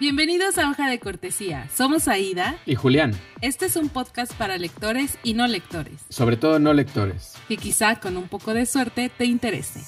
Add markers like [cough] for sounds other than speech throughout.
Bienvenidos a Hoja de Cortesía. Somos Aida. Y Julián. Este es un podcast para lectores y no lectores. Sobre todo no lectores. Que quizá con un poco de suerte te interese.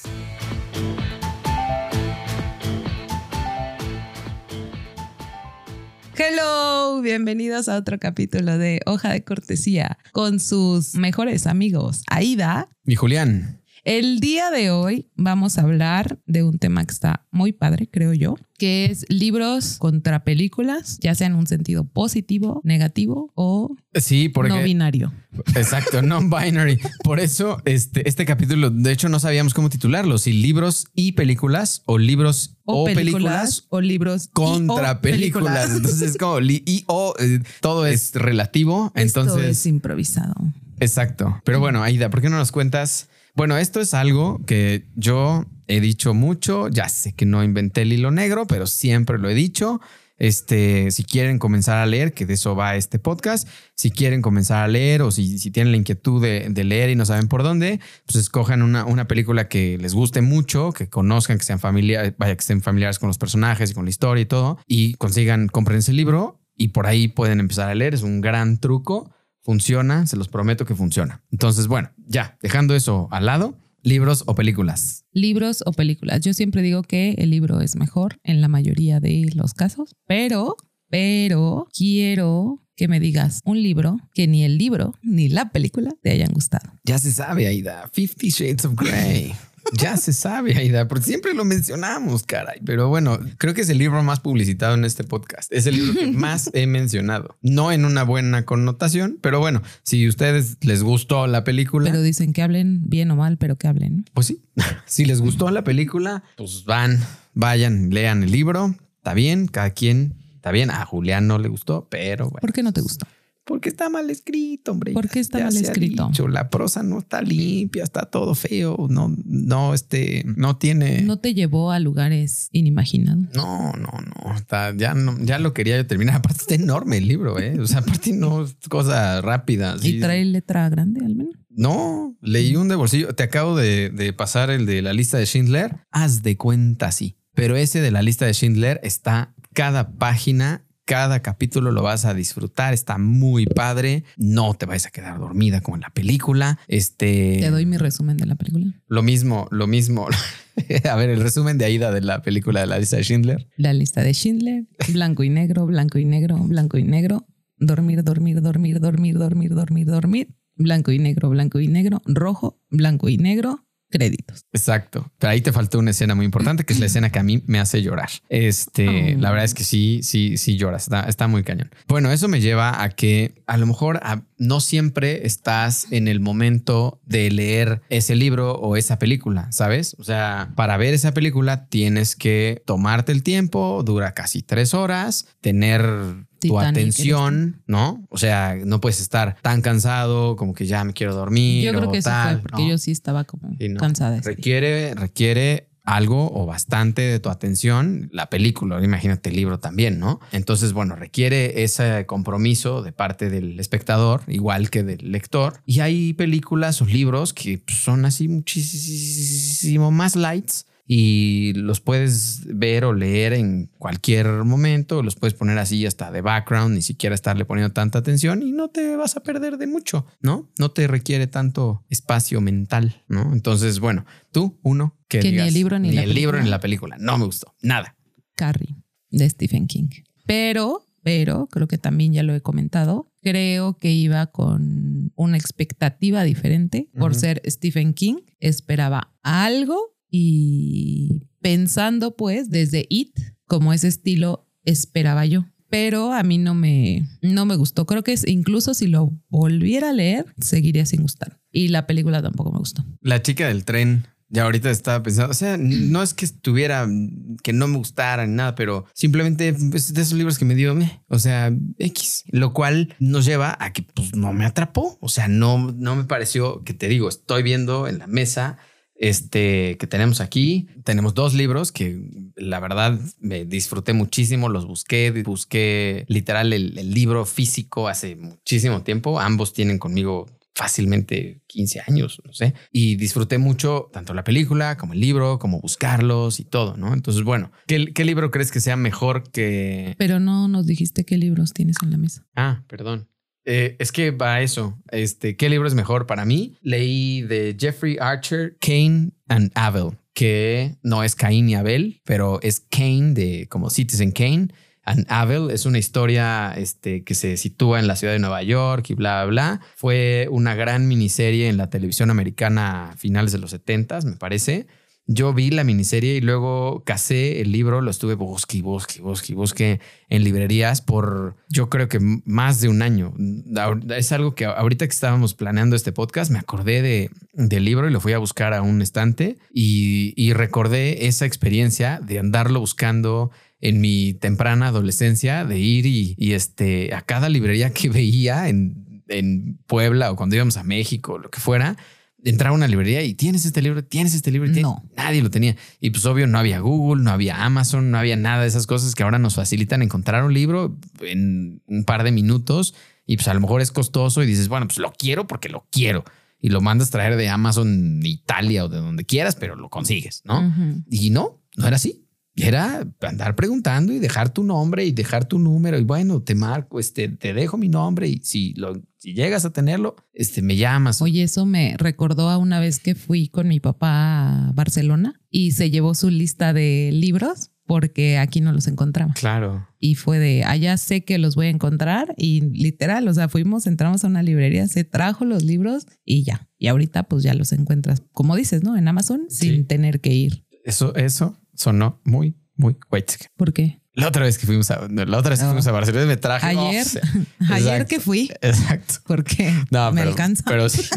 Hello, bienvenidos a otro capítulo de Hoja de Cortesía con sus mejores amigos, Aida y Julián. El día de hoy vamos a hablar de un tema que está muy padre, creo yo, que es libros contra películas, ya sea en un sentido positivo, negativo o sí, no binario. Exacto, non-binary. Por eso este, este capítulo, de hecho, no sabíamos cómo titularlo, si libros y películas o libros o, películas, o libros contra películas. Entonces, como y o eh, todo es relativo. Entonces Esto es improvisado. Exacto. Pero bueno, Aida, ¿por qué no nos cuentas? Bueno, esto es algo que yo he dicho mucho. Ya sé que no inventé el hilo negro, pero siempre lo he dicho. Este, si quieren comenzar a leer, que de eso va este podcast, si quieren comenzar a leer o si, tienen la inquietud de, leer y no saben por dónde, pues escojan una, una, película que les guste mucho, que conozcan, que sean familiares, vaya, que estén familiares con los personajes y con la historia y todo, y consigan, compren ese libro y por ahí pueden empezar a leer. Es un gran truco Funciona, se los prometo que funciona. Entonces, bueno, ya, dejando eso al lado, libros o películas. Libros o películas. Yo siempre digo que el libro es mejor en la mayoría de los casos, pero, pero quiero que me digas un libro que ni el libro ni la película te hayan gustado. Ya se sabe, Aida. Fifty Shades of Grey. Ya se sabe, Aida, porque siempre lo mencionamos, caray. Pero bueno, creo que es el libro más publicitado en este podcast. Es el libro que [laughs] más he mencionado. No en una buena connotación, pero bueno, si a ustedes les gustó la película. Pero dicen que hablen bien o mal, pero que hablen. Pues sí, [laughs] si les gustó la película, pues van, vayan, lean el libro. Está bien, cada quien. Está bien, a Julián no le gustó, pero bueno. ¿Por qué no te gustó? Porque está mal escrito, hombre. ¿Por qué está mal escrito? la prosa no está limpia, está todo feo, no, no, este, no tiene. No te llevó a lugares inimaginados. No, no, no. Está, ya no, ya lo quería yo terminar. [laughs] Aparte está enorme el libro, eh. O sea, aparte no es cosa rápida. ¿Y trae letra grande al menos? No, leí un de bolsillo. Te acabo de, de pasar el de la lista de Schindler. Haz de cuenta, sí. Pero ese de la lista de Schindler está cada página cada capítulo lo vas a disfrutar, está muy padre, no te vayas a quedar dormida como en la película. Este Te doy mi resumen de la película. Lo mismo, lo mismo. [laughs] a ver, el resumen de Aida de la película de la lista de Schindler. La lista de Schindler, blanco y negro, blanco y negro, blanco y negro, dormir, dormir, dormir, dormir, dormir, dormir, dormir, blanco y negro, blanco y negro, rojo, blanco y negro, créditos. Exacto. Pero ahí te faltó una escena muy importante, que es la [clears throat] escena que a mí me hace llorar. Este, la verdad es que sí, sí, sí lloras. Está, está muy cañón. Bueno, eso me lleva a que a lo mejor no siempre estás en el momento de leer ese libro o esa película, ¿sabes? O sea, para ver esa película tienes que tomarte el tiempo, dura casi tres horas, tener tu atención, ¿no? O sea, no puedes estar tan cansado como que ya me quiero dormir. Yo creo que tal, fue porque yo sí estaba como cansada. Requiere, requiere algo o bastante de tu atención, la película, imagínate el libro también, ¿no? Entonces, bueno, requiere ese compromiso de parte del espectador, igual que del lector. Y hay películas o libros que son así muchísimo más lights y los puedes ver o leer en cualquier momento, los puedes poner así hasta de background, ni siquiera estarle poniendo tanta atención y no te vas a perder de mucho, ¿no? No te requiere tanto espacio mental, ¿no? Entonces, bueno, tú, uno, que, ni el libro ni, el libro ni la película, no me gustó, nada. Carrie, de Stephen King. Pero, pero, creo que también ya lo he comentado, creo que iba con una expectativa diferente por ser Stephen King. Esperaba algo y pensando pues desde It como ese estilo esperaba yo. Pero a mí no me, no me gustó. Creo que es, incluso si lo volviera a leer, seguiría sin gustar. Y la película tampoco me gustó. La chica del tren, ya ahorita estaba pensando, o sea, [clears throat] no es que estuviera, que no me gustara ni nada, pero simplemente pues, de esos libros que me dio, o sea, X, lo cual nos lleva a que pues no me atrapó, o sea, no, no me pareció, que te digo, estoy viendo en la mesa este, que tenemos aquí. Tenemos dos libros que la verdad me disfruté muchísimo, los busqué, busqué literal el, libro físico hace muchísimo tiempo. Ambos tienen conmigo fácilmente 15 años, no sé. Y disfruté mucho tanto la película como el libro, como buscarlos y todo, ¿no? Entonces, bueno, ¿qué, qué libro crees que sea mejor que... Pero no nos dijiste qué libros tienes en la mesa. Ah, perdón. Eh, es que va a eso. Este, ¿qué libro es mejor para mí? Leí de Jeffrey Archer, Cain and Abel, que no es Cain y Abel, pero es Cain de como Citizen Kane. And Abel es una historia este, que se sitúa en la ciudad de Nueva York y bla, bla, bla. Fue una gran miniserie en la televisión americana a finales de los 70, me parece. Yo vi la miniserie y luego casé el libro, lo estuve busque busque, busque, busque en librerías por yo creo que más de un año. Es algo que ahorita que estábamos planeando este podcast me acordé de, del libro y lo fui a buscar a un estante y, y recordé esa experiencia de andarlo buscando en mi temprana adolescencia, de ir y, y este, a cada librería que [laughs] veía en, en Puebla o cuando íbamos a México, lo que fuera entrar a una librería y tienes este libro, tienes este libro. No. Nadie lo tenía. Y pues obvio no había Google, no había Amazon, no había nada de esas cosas que ahora nos facilitan encontrar un libro en un par de minutos y pues a lo mejor es costoso y dices, bueno, pues lo quiero porque lo quiero. Y lo mandas traer de Amazon, Italia o de donde quieras, pero lo consigues, ¿no? Y no, no era así era andar preguntando y dejar tu nombre y dejar tu número y bueno, te marco, este, te dejo mi nombre y si lo, si llegas a tenerlo, este, me llamas. Oye, eso me recordó a una vez que fui con mi papá a Barcelona y se llevó su lista de libros porque aquí no los encontraba. Claro. Y fue de, allá sé que los voy a encontrar y literal, o sea, fuimos, entramos a una librería, se trajo los libros y ya. Y ahorita pues ya los encuentras, como dices, ¿no? En Amazon sin tener que ir. Eso, eso sonó muy, muy white. ¿Por qué? La otra vez que fuimos a, la otra vez que fuimos a Barcelona me traje. Ayer, [laughs] ayer que fui. Exacto. ¿Por qué? No, me pero, alcanza. Pero sí.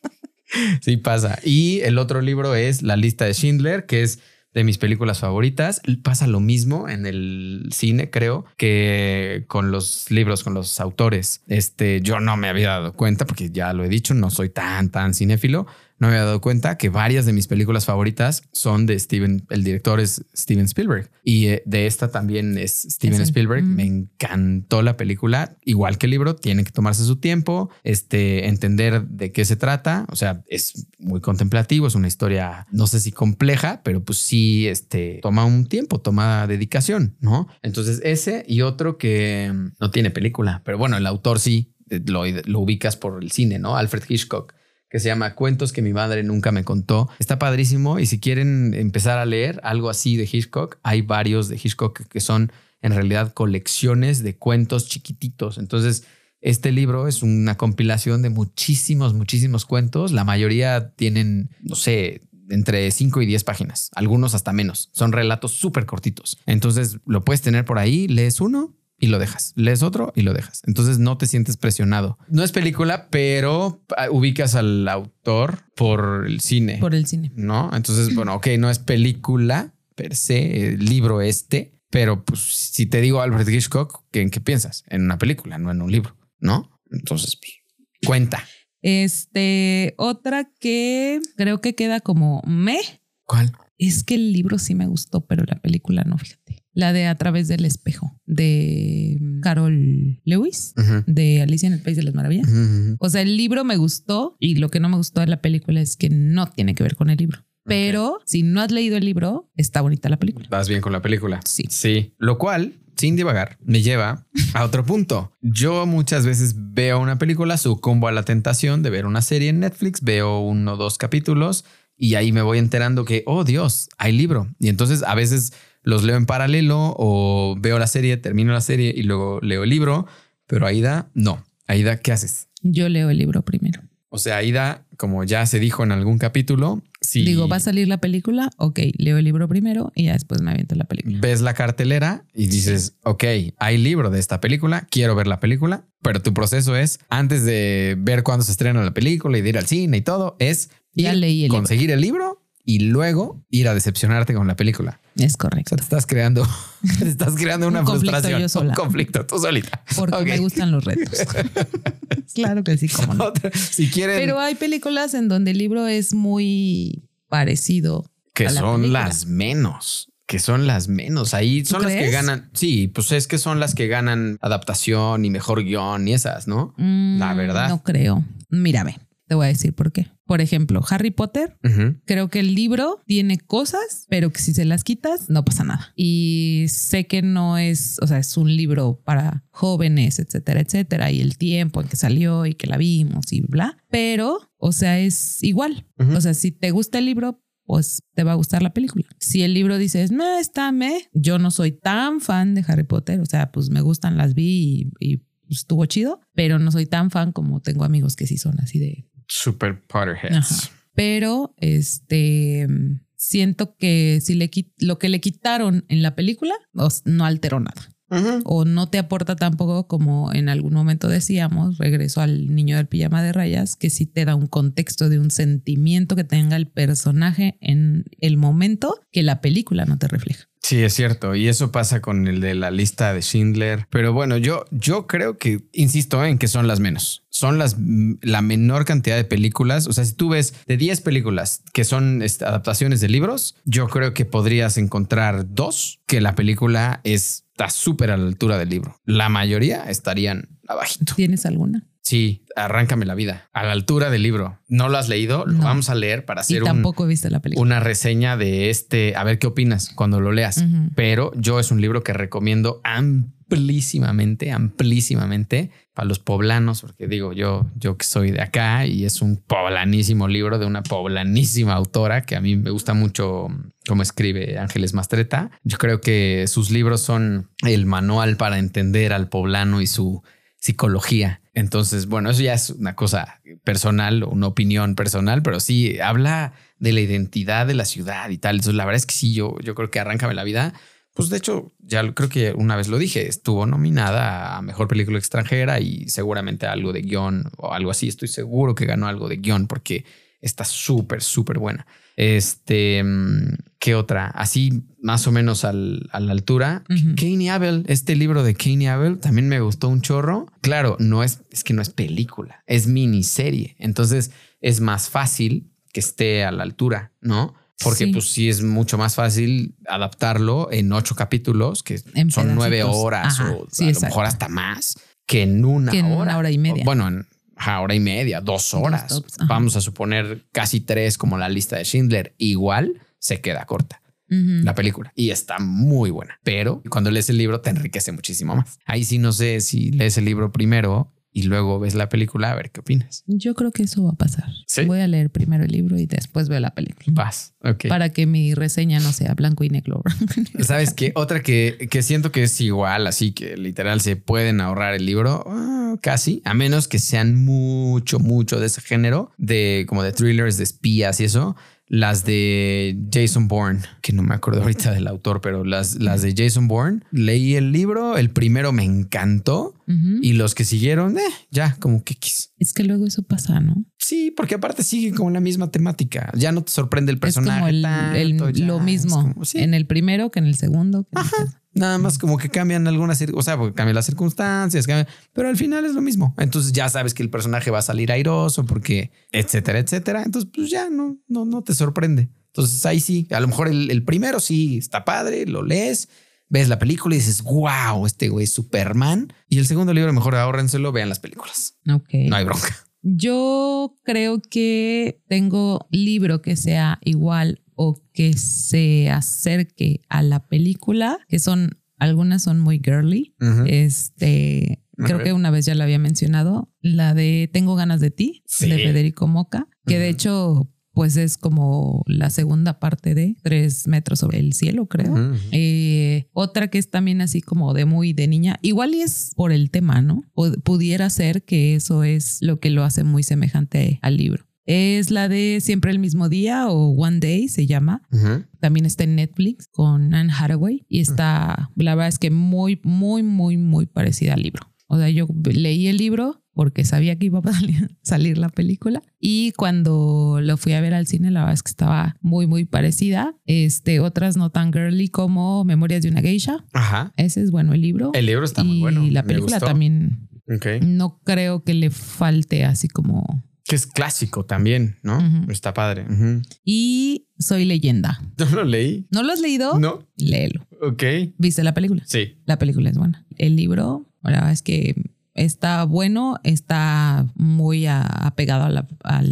[laughs] sí pasa. Y el otro libro es La lista de Schindler, que es de mis películas favoritas. Pasa lo mismo en el cine, creo, que con los libros, con los autores. Este, yo no me había dado cuenta, porque ya lo he dicho, no soy tan, tan cinéfilo, no me había dado cuenta que varias de mis películas favoritas son de Steven, el director es Steven Spielberg y eh, de esta también es Steven Spielberg. Me encantó la película, igual que el libro, tiene que tomarse su tiempo, este, entender de qué se trata, o sea, es muy contemplativo, es una historia, no sé si compleja, pero pues sí, este, toma un tiempo, toma dedicación, ¿no? Entonces ese y otro que no tiene película, pero bueno, el autor sí, eh, lo, lo ubicas por el cine, ¿no? Alfred Hitchcock que se llama Cuentos que mi madre nunca me contó. Está padrísimo y si quieren empezar a leer algo así de Hitchcock, hay varios de Hitchcock que son en realidad colecciones de cuentos chiquititos. Entonces, este libro es una compilación de muchísimos, muchísimos cuentos. La mayoría tienen, no sé, entre 5 y 10 páginas, algunos hasta menos. Son relatos súper cortitos. Entonces, lo puedes tener por ahí, lees uno y lo dejas. Lees otro y lo dejas. Entonces no te sientes presionado. No es película, pero ah, ubicas al autor por el cine. Por el cine. ¿No? Entonces, bueno, ok, no es película per se, el libro este, pero pues si te digo Alfred Hitchcock, ¿en qué piensas? En una película, no en un libro, ¿no? Entonces, cuenta. Este, otra que creo que queda como me. ¿Cuál? Es que el libro sí me gustó, pero la película no, fíjate. La de A través del espejo de Carol Lewis, de Alicia en el País de las Maravillas. O sea, el libro me gustó y lo que no me gustó de la película es que no tiene que ver con el libro. Pero si no has leído el libro, está bonita la película. Vas bien con la película. Sí. Sí. Lo cual, sin divagar, me lleva a otro punto. Yo muchas veces veo una película, sucumbo a la tentación de ver una serie en Netflix, veo uno o dos capítulos y ahí me voy enterando que, oh Dios, hay libro. Y entonces a veces los leo en paralelo o veo la serie, termino la serie y luego leo el libro. Pero Aida, no. Aida, ¿qué haces? Yo leo el libro primero. O sea, Aida, como ya se dijo en algún capítulo, si digo, va a salir la película, ok, leo el libro primero y ya después me aviento la película. Ves la cartelera y dices, ok, hay libro de esta película, quiero ver la película, pero tu proceso es, antes de ver cuándo se estrena la película y de ir al cine y todo, es ya leí el conseguir el libro y luego ir a decepcionarte con la película. Es correcto. O sea, te estás creando, [laughs] te estás creando una Un conflicto frustración, yo sola. un conflicto tú solita. Porque me gustan los retos. [laughs] claro que sí, como no. Otra- si quieren Pero hay películas en donde el libro es muy parecido. que a la son película. las menos. que son las menos. Ahí son las que ganan. Sí, pues es que son las que ganan adaptación y mejor guion y esas, ¿no? La Mm, verdad. No creo. Mírame, te voy a decir por qué. Por ejemplo, Harry Potter. Ujú. Creo que el libro tiene cosas, pero que si se las quitas, no pasa nada. Y sé que no es, o sea, es un libro para jóvenes, etcétera, etcétera, y el tiempo en que salió y que la vimos y bla. Pero, o sea, es igual. Ujú. O sea, si te gusta el libro, pues te va a gustar la película. Si el libro dices, no, está me, yo no soy tan fan de Harry Potter, o sea, pues me gustan, las vi y, y, pues, estuvo chido, pero no soy tan fan como tengo amigos que sí son así de, Super Potterheads. Ajá. pero este siento que si le quit- lo que le quitaron en la película no alteró nada o no te aporta tampoco como en algún momento decíamos regreso al niño del pijama de rayas que sí te da un contexto de un sentimiento que tenga el personaje en el momento que la película no te refleja Sí, es cierto. Y eso pasa con el de la lista de Schindler. Pero bueno, yo, yo creo que, insisto en que son las menos. Son las la menor cantidad de películas. O sea, si tú ves de 10 películas que son adaptaciones de libros, yo creo que podrías encontrar dos que la película es- está súper a la altura del libro. La mayoría estarían abajito. ¿tienes alguna? Sí, arráncame la vida. A la altura del libro. ¿No lo has leído? Lo No. vamos a leer para Y hacer un, tampoco viste la película una reseña de este, a ver qué opinas cuando lo leas. Pero yo es un libro que recomiendo amplísimamente, amplísimamente para los poblanos, porque digo yo, yo que soy de acá y es un poblanísimo libro de una poblanísima autora que a mí me gusta mucho cómo escribe Ángeles Mastreta. Yo creo que sus libros son el manual para entender al poblano y su psicología. Entonces, bueno, eso ya es una cosa personal, una opinión personal, pero sí habla de la identidad de la ciudad y tal. Entonces, la verdad es que sí, yo, yo creo que Arráncame la vida. Pues de hecho, ya creo que una vez lo dije, estuvo nominada a mejor película extranjera y seguramente algo de guion o algo así. Estoy seguro que ganó algo de guion porque está súper, súper buena. Este, ¿qué otra? Así más o menos al- a la altura. Ujú. Cain y Abel, este libro de Cain y Abel también me gustó un chorro. Claro, no es, es que no es película, es miniserie. Entonces es más fácil que esté a la altura, ¿no? Porque Sí. pues sí es mucho más fácil adaptarlo en ocho capítulos, que En son nueve horas Ajá, o sí, a lo mejor hasta más, que en una Que en una hora. hora y media. Bueno, en ajá, hora y media, dos horas. tops. Vamos a suponer casi tres como la lista de Schindler. Igual se queda corta la película y está muy buena. Pero cuando lees el libro te enriquece muchísimo más. Ahí sí no sé si lees el libro primero y luego ves la película, a ver qué opinas. Yo creo que eso va a pasar. ¿Sí? Voy a leer primero el libro y después veo la película. Vas. Ok. Para que mi reseña no sea blanco y negro. [laughs] ¿Sabes qué? Otra que, que siento que es igual, así que literal se pueden ahorrar el libro, ah, casi, a menos que sean mucho, mucho de ese género, de como de thrillers, de espías y eso. Las de Jason Bourne, que no me acuerdo ahorita del autor, pero las, las de Jason Bourne, leí el libro, el primero me encantó y los que siguieron, eh, ya como que. Es que luego eso pasa, ¿no? Sí, porque aparte sigue con la misma temática. Ya no te sorprende el personaje. es como el, tanto, el- ya lo mismo como- sí. en el primero que en el segundo. que en el tercero. Nada más como que cambian algunas, cir- o sea, porque cambian las circunstancias, cambian- pero al final es lo mismo. Entonces ya sabes que el personaje va a salir airoso porque, etcétera, etcétera. Entonces, pues ya no, no, no te sorprende. Entonces ahí sí, a lo mejor el, el primero sí está padre, lo lees, ves la película y dices, wow, este güey es Superman. Y el segundo libro, mejor ahórrenselo, vean las películas. Ok. No hay bronca. Yo creo que tengo libro que sea igual o que se acerque a la película, que son algunas son muy girly. Este, A creo ver. que una vez ya la había mencionado, la de Tengo ganas de ti, Sí. de Federico Moca, que de hecho pues es como la segunda parte de Tres metros sobre el cielo, creo. Eh, otra que es también así como de muy de niña, igual y es por el tema, ¿no? Pu- pudiera ser que eso es lo que lo hace muy semejante al libro. Es la de Siempre el mismo día o One Day se llama. Ujú. También está en Netflix con Anne Hathaway y está, la verdad es que muy, muy, muy, muy parecida al libro. O sea, yo leí el libro porque sabía que iba a [laughs] salir, la película y cuando lo fui a ver al cine, la verdad es que estaba muy, muy parecida. Este, otras no tan girly como Memorias de una geisha. Ajá. Ese es bueno el libro. El libro está muy y bueno. la me película también Ok. no creo que le falte así como Que es clásico también, ¿no? Ujú. Está padre. Ujú. Y Soy leyenda. ¿No lo leí? ¿No lo has leído? No. Léelo. Ok. ¿Viste la película? Sí. La película es buena. El libro, la verdad es que está bueno, está muy a- apegado a la, a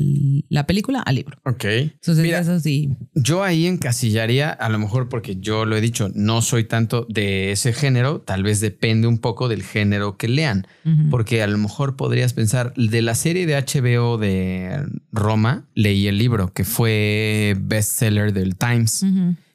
la película, al libro. Ok. Entonces, Mira, eso sí. Yo ahí encasillaría, a lo mejor porque yo lo he dicho, no soy tanto de ese género, tal vez depende un poco del género que lean, porque a lo mejor podrías pensar, de la serie de HBO de Roma, leí el libro que fue bestseller del Times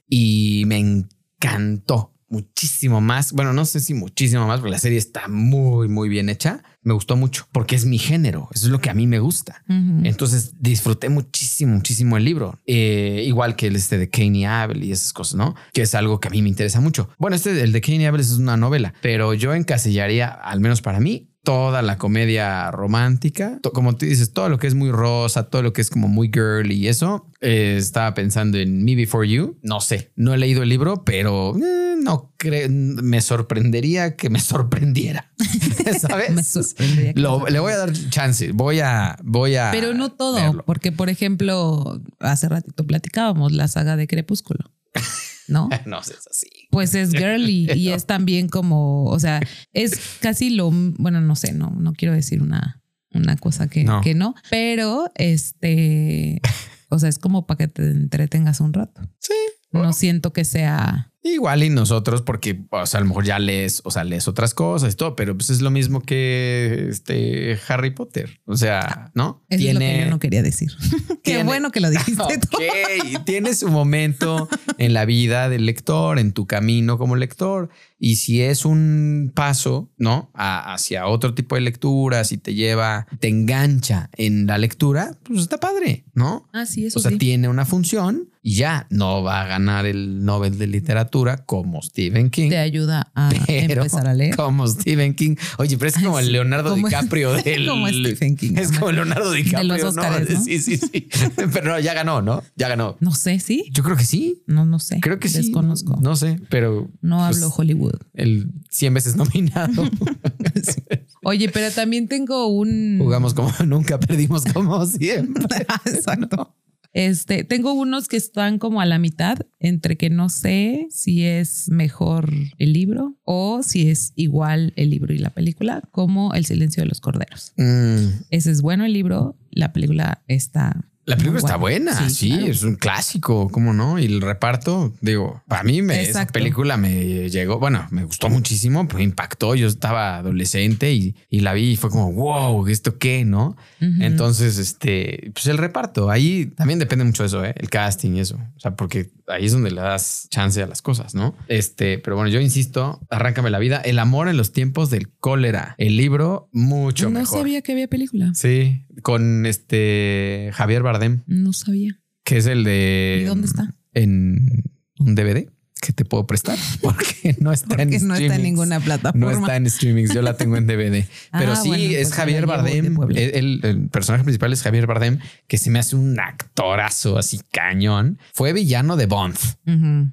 y me encantó muchísimo más. Bueno, no sé si muchísimo más, porque la serie está muy, muy bien hecha. Me gustó mucho porque es mi género, eso es lo que a mí me gusta. Entonces disfruté muchísimo, muchísimo el libro. Eh, igual que el este de y Abel y esas cosas, ¿no? Que es algo que a mí me interesa mucho. Bueno, este, el de y Abel es una novela, pero yo encasillaría, al menos para mí, toda la comedia romántica, como tú dices, todo lo que es muy rosa, todo lo que es como muy girly y eso. eh, estaba pensando en Me Before You. No sé, no he leído el libro, pero eh, no creo, me sorprendería que me [laughs] sorprendiera. [laughs] ¿Sabes? Me sorprendería Lo- me le voy a dar chance. Voy a, voy a. Pero no todo, porque por ejemplo, hace ratito platicábamos la saga de Crepúsculo, [laughs] ¿no? [laughs] No es así. Pues es girly [laughs] y es también como, o sea, es casi lo, bueno, no sé, no, no quiero decir una, una cosa que No. que no, pero este, o sea, es como para que te entretengas un rato. Sí. No siento que sea, Igual y nosotros, porque o sea, a lo mejor ya lees, o sea, lees otras cosas y todo, pero pues es lo mismo que este Harry Potter. O sea, ¿no? eso es lo que yo no quería decir. [laughs] Qué tiene- bueno que lo dijiste [laughs] tú. Ok, tiene su momento en la vida del lector, en tu camino como lector. Y si es un paso, ¿no? A- hacia otro tipo de lectura, si te lleva, te engancha en la lectura, pues está padre, ¿no? Ah, sí, eso O sea, sí. tiene una función y ya no va a ganar el Nobel de Literatura como Stephen King. Te ayuda a [laughs] empezar a leer. como Stephen King. Oye, pero es como el. Leonardo Como- DiCaprio [laughs] del. como Stephen King, Es como Leonardo DiCaprio. los Óscares, ¿no? Sí, sí, sí. [laughs] Pero no, ya ganó, ¿no? Ya ganó. No sé, sí. Yo creo que sí. No, no sé. Creo que sí. Desconozco. No sé, pero. No pues, hablo Hollywood. El 100 veces nominado. Oye, pero también tengo un. Jugamos como nunca, perdimos como siempre. Exacto. Este, tengo unos que están como a la mitad entre que no sé si es mejor el libro o si es igual el libro y la película, como El silencio de los corderos. Mm, Ese es bueno el libro, la película está. La película está buena, sí, claro. es un clásico, ¿cómo no? Y el reparto, digo, para mí me, esa película me llegó, bueno, me gustó muchísimo, me impactó, yo estaba adolescente y, y la vi y fue como, wow, ¿esto qué? ¿No? Entonces, este, pues el reparto, ahí también depende mucho de eso, ¿eh? el casting y eso, o sea, porque ahí es donde le das chance a las cosas, ¿no? Este, pero bueno, yo insisto, arráncame la vida, El amor en los tiempos del cólera, el libro mucho no mejor. sabía que había película. Sí, con este Javier Bardem No sabía. que es el de. ¿Y dónde está? En un DVD que te puedo prestar [laughs] porque no está en Porque no está en ninguna plataforma. No está en streamings, yo la tengo en DVD. [laughs] Pero Ah, sí, bueno, es pues Javier Bardem. El, el personaje principal es Javier Bardem, que se me hace un actorazo así cañón. Fue villano de Bond,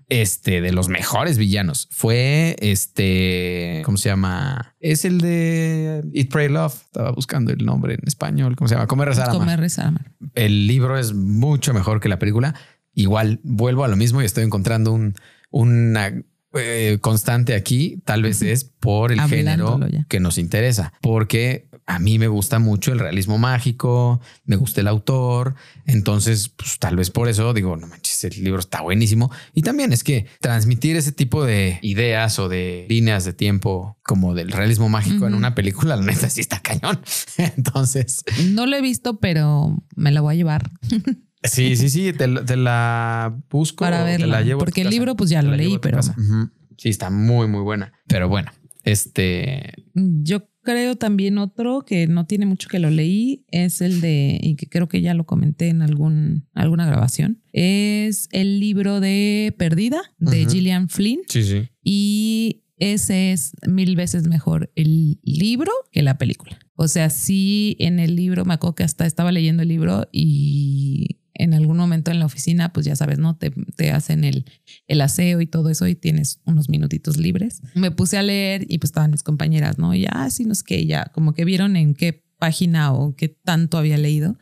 este, de los mejores villanos. Fue este, ¿cómo se llama? Es el de Eat, Pray, Love. Estaba buscando el nombre en español. ¿Cómo se llama? Comer, rezar, Comer, rezar, el libro es mucho mejor que la película. Igual vuelvo a lo mismo y estoy encontrando un, una eh, constante aquí. Tal vez es por el género ya. que nos interesa, porque a mí me gusta mucho el realismo mágico, me gusta el autor. Entonces, pues tal vez por eso digo, no manches, el libro está buenísimo. Y también es que transmitir ese tipo de ideas o de líneas de tiempo como del realismo mágico en una película, la neta sí está cañón. [laughs] Entonces, No lo he visto, pero me la voy a llevar [laughs] Sí, sí, sí, te, la- te la busco. para te la llevo a tu porque el casa. libro, pues ya Te lo leí, pero. Sí, está muy, muy buena. Pero bueno, este. yo creo también otro que no tiene mucho que lo leí es el de, y que creo que ya lo comenté en algún, alguna grabación, es el libro de Perdida de. Gillian Flynn. Sí, sí. Y ese es mil veces mejor el libro que la película. O sea, sí, en el libro, me acuerdo que hasta estaba leyendo el libro y en algún momento en la oficina, pues ya sabes, ¿no? Te, te hacen el, el aseo y todo eso y tienes unos minutitos libres. Me puse a leer y pues estaban mis compañeras, ¿no? Ya, sí, no que ya, como que vieron en qué página o qué tanto había leído.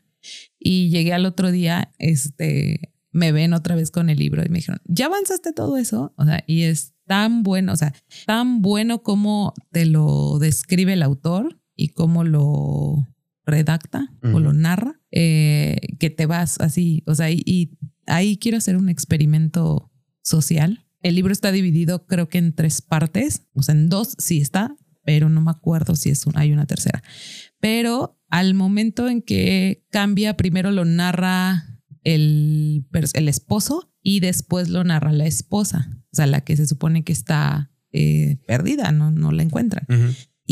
Y llegué al otro día, este, me ven otra vez con el libro y me dijeron, ¿ya avanzaste todo eso? O sea, y es tan bueno, o sea, tan bueno como te lo describe el autor y cómo lo redacta o lo narra, eh, que te vas así, o sea, y, ahí quiero hacer un experimento social. El libro está dividido creo que en tres partes, o sea, en dos sí está, pero no me acuerdo si es hay una tercera. Pero al momento en que cambia, primero lo narra el, el esposo y después lo narra la esposa, o sea, la que se supone que está eh, perdida, no, no la encuentran.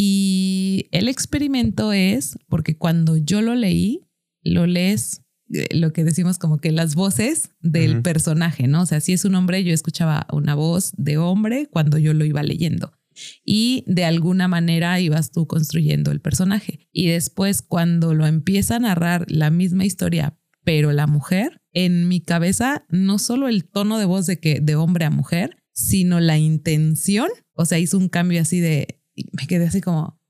Y el experimento es, porque cuando yo lo leí, lo lees eh, lo que decimos como que las voces del personaje, ¿no? O sea, si es un hombre, yo escuchaba una voz de hombre cuando yo lo iba leyendo y de alguna manera ibas tú construyendo el personaje. Y después cuando lo empieza a narrar la misma historia, pero la mujer, en mi cabeza, no solo el tono de voz de que de hombre a mujer, sino la intención, o sea, hizo un cambio así de, me quedé así como,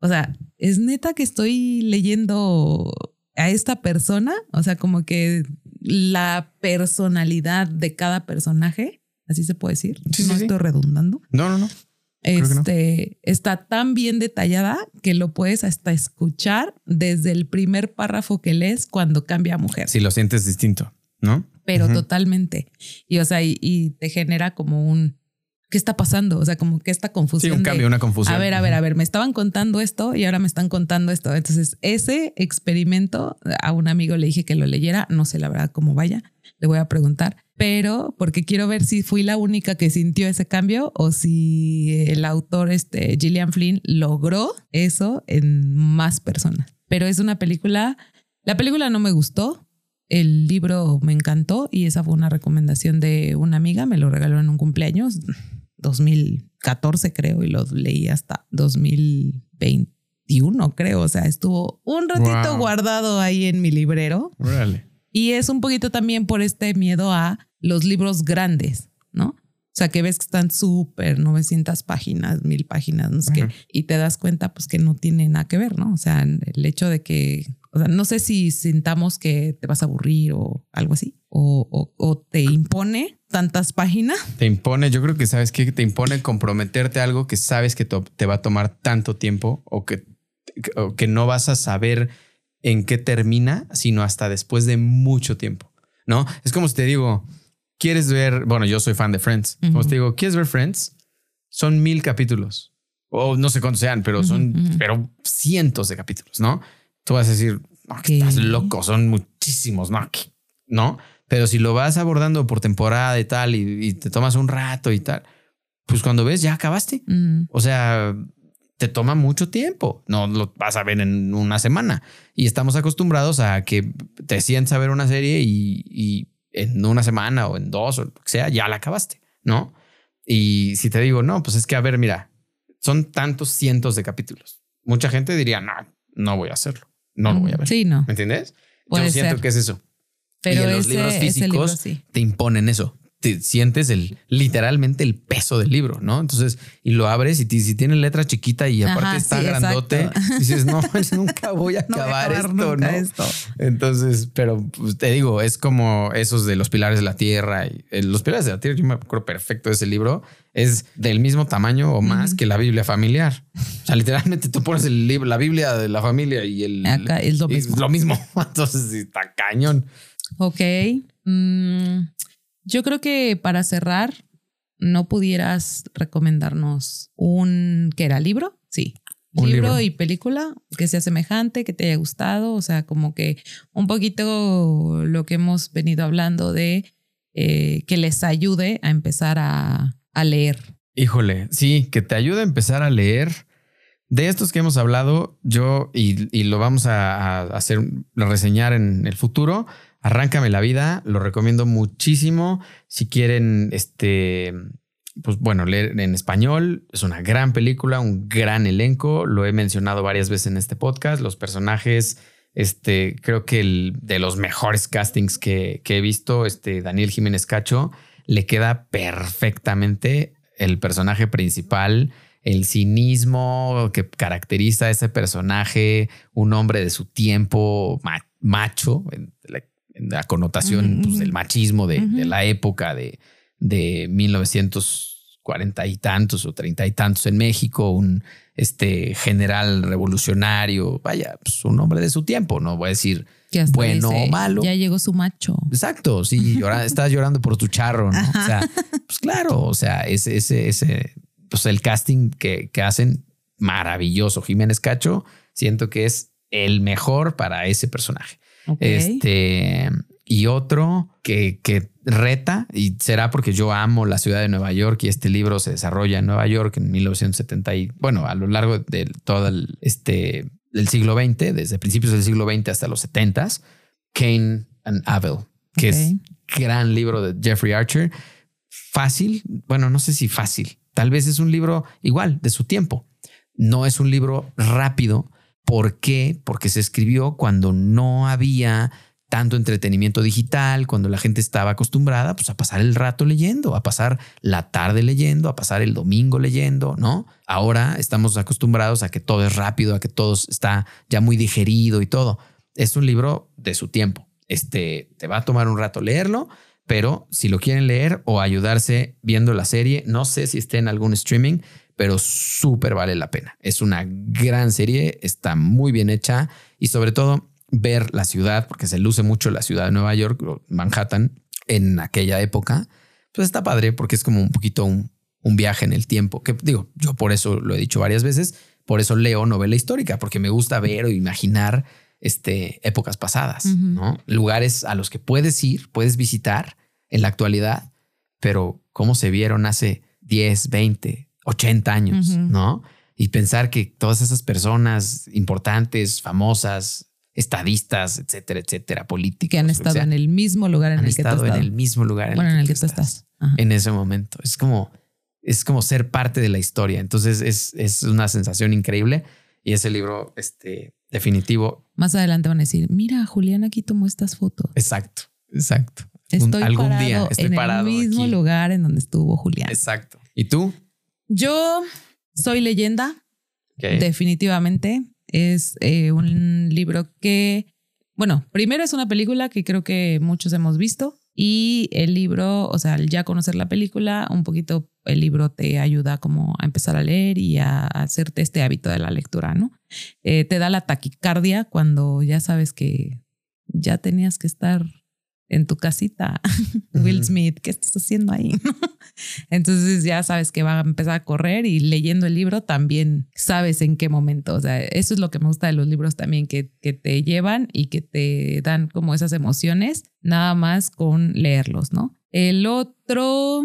o sea, es neta que estoy leyendo a esta persona, o sea, como que la personalidad de cada personaje, así se puede decir, no estoy redundando. No, no, no este, está tan bien detallada que lo puedes hasta escuchar desde el primer párrafo que lees cuando cambia a mujer. Si lo sientes distinto, ¿no? Pero totalmente. Y o sea, y, te genera como un ¿qué está pasando? O sea, como que esta confusión. Sí, un cambio, una confusión. A ver, a ver, a ver, me estaban contando esto y ahora me están contando esto. Entonces, ese experimento a un amigo le dije que lo leyera, no sé la verdad cómo vaya, le voy a preguntar, pero porque quiero ver si fui la única que sintió ese cambio o si el autor, este Gillian Flynn, logró eso en más personas. Pero es una película, la película no me gustó, el libro me encantó y esa fue una recomendación de una amiga, me lo regaló en un cumpleaños, 2014 creo, y lo leí hasta 2021 creo, o sea, estuvo un ratito guardado ahí en mi librero. Y es un poquito también por este miedo a los libros grandes, ¿no? O sea, que ves que están súper 900 páginas, mil páginas, no sé qué, y te das cuenta pues que no tiene nada que ver, ¿no? O sea, el hecho de que, o sea, no sé si sintamos que te vas a aburrir o algo así, o, o, te impone tantas páginas. Te impone, yo creo que sabes que te impone comprometerte a algo que sabes que te va a tomar tanto tiempo o que, o que no vas a saber en qué termina, sino hasta después de mucho tiempo, ¿no? Es como si te digo, quieres ver, bueno, yo soy fan de Friends, como te digo, ¿quieres ver Friends? Son mil capítulos, o no sé cuántos sean, pero son, pero cientos de capítulos, ¿no? Tú vas a decir, estás loco, son muchísimos, ¿no? ¿No? Pero si lo vas abordando por temporada y tal, y, te tomas un rato y tal, pues cuando ves, ya acabaste. O sea, te toma mucho tiempo. No lo vas a ver en una semana. Y estamos acostumbrados a que te sientas a ver una serie y en una semana o en dos o lo que sea, ya la acabaste, ¿no? Y si te digo, no, pues es que, a ver, mira, son tantos cientos de capítulos. Mucha gente diría, no, no voy a hacerlo, no lo voy a ver. Sí, no. ¿Me entiendes? Yo siento que es eso. Pero y los libros físicos te imponen eso te sientes el literalmente el peso del libro, ¿no? Entonces, y lo abres y si tiene letra chiquita y aparte está grandote, dices, no, [laughs] nunca voy a [laughs] acabar esto, ¿no? Entonces, pero pues, te digo, es como esos de los pilares de la tierra y eh, los pilares de la tierra, yo me acuerdo perfecto de ese libro, es del mismo tamaño o más que la Biblia familiar. O sea, literalmente tú pones el libro, la Biblia de la familia y el Acá es lo mismo. lo mismo. [laughs] Entonces, está cañón. Ok. Mm, yo creo que para cerrar, ¿no pudieras recomendarnos un que era libro? Sí. Un libro, y película que sea semejante, que te haya gustado, o sea, como que un poquito lo que hemos venido hablando de eh, que les ayude a empezar a, leer. Híjole, sí, que te ayude a empezar a leer. De estos que hemos hablado, yo, y, y lo vamos a, a hacer, a reseñar en el futuro, Arráncame la vida, lo recomiendo muchísimo. Si quieren, este, pues bueno, leer en español, es una gran película, un gran elenco. Lo he mencionado varias veces en este podcast. Los personajes, este, creo que el de los mejores castings que, que he visto, este Daniel Jiménez Cacho, le queda perfectamente el personaje principal el cinismo que caracteriza a ese personaje, un hombre de su tiempo, macho, la connotación pues, del machismo de, de, la época de, de 1940 y tantos o 30 y tantos en México, un este general revolucionario, vaya, pues, un hombre de su tiempo, no voy a decir bueno o malo. Ya llegó su macho. Exacto, sí, [laughs] llora, estás llorando por tu charro, ¿no? O sea, pues claro, o sea, ese, ese, ese, pues el casting que, que hacen maravilloso. Jiménez Cacho, siento que es el mejor para ese personaje. Este, y otro que, que reta, y será porque yo amo la ciudad de Nueva York y este libro se desarrolla en Nueva York en 1970 y bueno, a lo largo de todo el, este, del siglo XX, desde principios del siglo XX hasta los 70, Cain and Abel, que es gran libro de Jeffrey Archer. Fácil, bueno, no sé si fácil, tal vez es un libro igual de su tiempo. No es un libro rápido. ¿Por qué? Porque se escribió cuando no había tanto entretenimiento digital, cuando la gente estaba acostumbrada pues, a pasar el rato leyendo, a pasar la tarde leyendo, a pasar el domingo leyendo, ¿no? Ahora estamos acostumbrados a que todo es rápido, a que todo está ya muy digerido y todo. Es un libro de su tiempo. Este te va a tomar un rato leerlo, pero si lo quieren leer o ayudarse viendo la serie, no sé si esté en algún streaming, pero súper vale la pena. Es una gran serie, está muy bien hecha y sobre todo ver la ciudad, porque se luce mucho la ciudad de Nueva York, Manhattan, en aquella época, pues está padre porque es como un poquito un, viaje en el tiempo, que digo, yo por eso lo he dicho varias veces, por eso leo novela histórica, porque me gusta ver o imaginar este, épocas pasadas, ¿no? Lugares a los que puedes ir, puedes visitar en la actualidad, pero cómo se vieron hace 10, 20, 80 años, ¿no? Y pensar que todas esas personas importantes, famosas, estadistas, etcétera, etcétera, políticos. Que han estado en el mismo lugar en el que estado en el mismo lugar en, el, que tú estás. En ese momento. Es como, es como ser parte de la historia. Entonces es, es una sensación increíble. Y ese libro, este, definitivo. Más adelante van a decir, mira, Julián aquí tomó estas fotos. Exacto, exacto. Estoy algún día estoy en el mismo lugar en donde estuvo Julián. Exacto. ¿Y tú? Yo soy leyenda. Definitivamente. Es eh, un libro que, bueno, primero es una película que creo que muchos hemos visto y el libro, o sea, al ya conocer la película, un poquito el libro te ayuda como a empezar a leer y a hacerte este hábito de la lectura, ¿no? Eh, te da la taquicardia cuando ya sabes que ya tenías que estar en tu casita, [laughs] Will Smith, ¿qué estás haciendo ahí? [laughs] Entonces ya sabes que va a empezar a correr y leyendo el libro también sabes en qué momento. O sea, eso es lo que me gusta de los libros también, que, que te llevan y que te dan como esas emociones, nada más con leerlos, ¿no? El otro,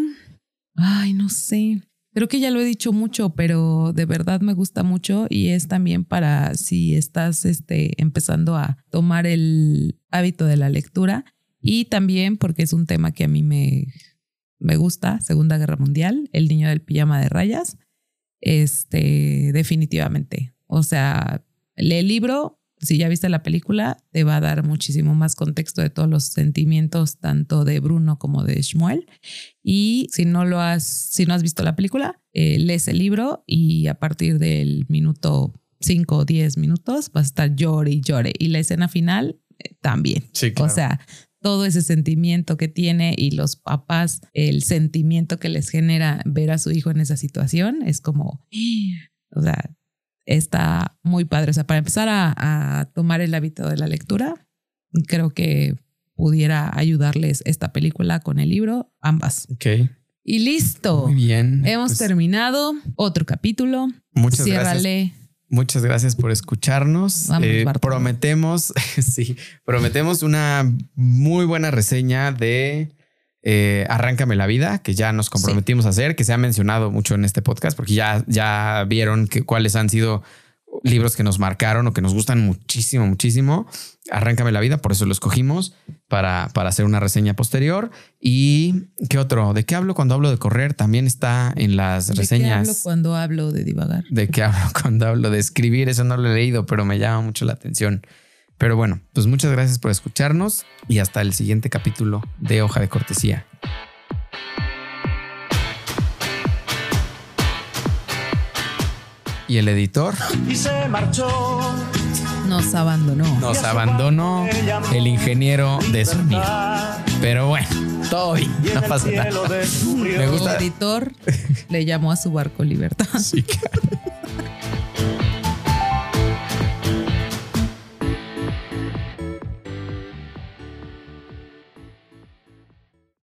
ay, no sé. Creo que ya lo he dicho mucho, pero de verdad me gusta mucho y es también para si estás este, empezando a tomar el hábito de la lectura y también porque es un tema que a mí me, me gusta, Segunda Guerra Mundial, El niño del pijama de rayas, este, definitivamente. O sea, lee el libro, si ya viste la película, te va a dar muchísimo más contexto de todos los sentimientos, tanto de Bruno como de Shmuel. Y si no lo has, si no has visto la película, eh, lees el libro y a partir del minuto 5 o 10 minutos vas a estar llore y llore. Y la escena final eh, también. Sí, O sea, todo ese sentimiento que tiene y los papás, el sentimiento que les genera ver a su hijo en esa situación, es como, [gasps] o sea, está muy padre. O sea, para empezar a, tomar el hábito de la lectura, creo que pudiera ayudarles esta película con el libro, ambas. Ok. Y listo. Muy bien. Hemos pues terminado otro capítulo. Muchas Ciérrale. gracias. Muchas gracias por escucharnos. Eh, prometemos, [laughs] sí, prometemos una muy buena reseña de eh, Arráncame la vida, que ya nos comprometimos a hacer, que se ha mencionado mucho en este podcast, porque ya, ya vieron que, cuáles han sido libros que nos marcaron o que nos gustan muchísimo, muchísimo. Arráncame la vida, por eso lo escogimos para, para hacer una reseña posterior. ¿Y qué otro? ¿De qué hablo cuando hablo de correr? También está en las reseñas. ¿De qué hablo cuando hablo de divagar? ¿De qué hablo [laughs] cuando hablo de escribir? Eso no lo he leído, pero me llama mucho la atención. Pero bueno, pues muchas gracias por escucharnos y hasta el siguiente capítulo de Hoja de Cortesía. Y el editor. Y se marchó. Nos abandonó. Nos abandonó el ingeniero de sonido. Pero bueno, todo bien, no pasa nada. Me El editor le llamó a su barco Libertad. Sí, claro.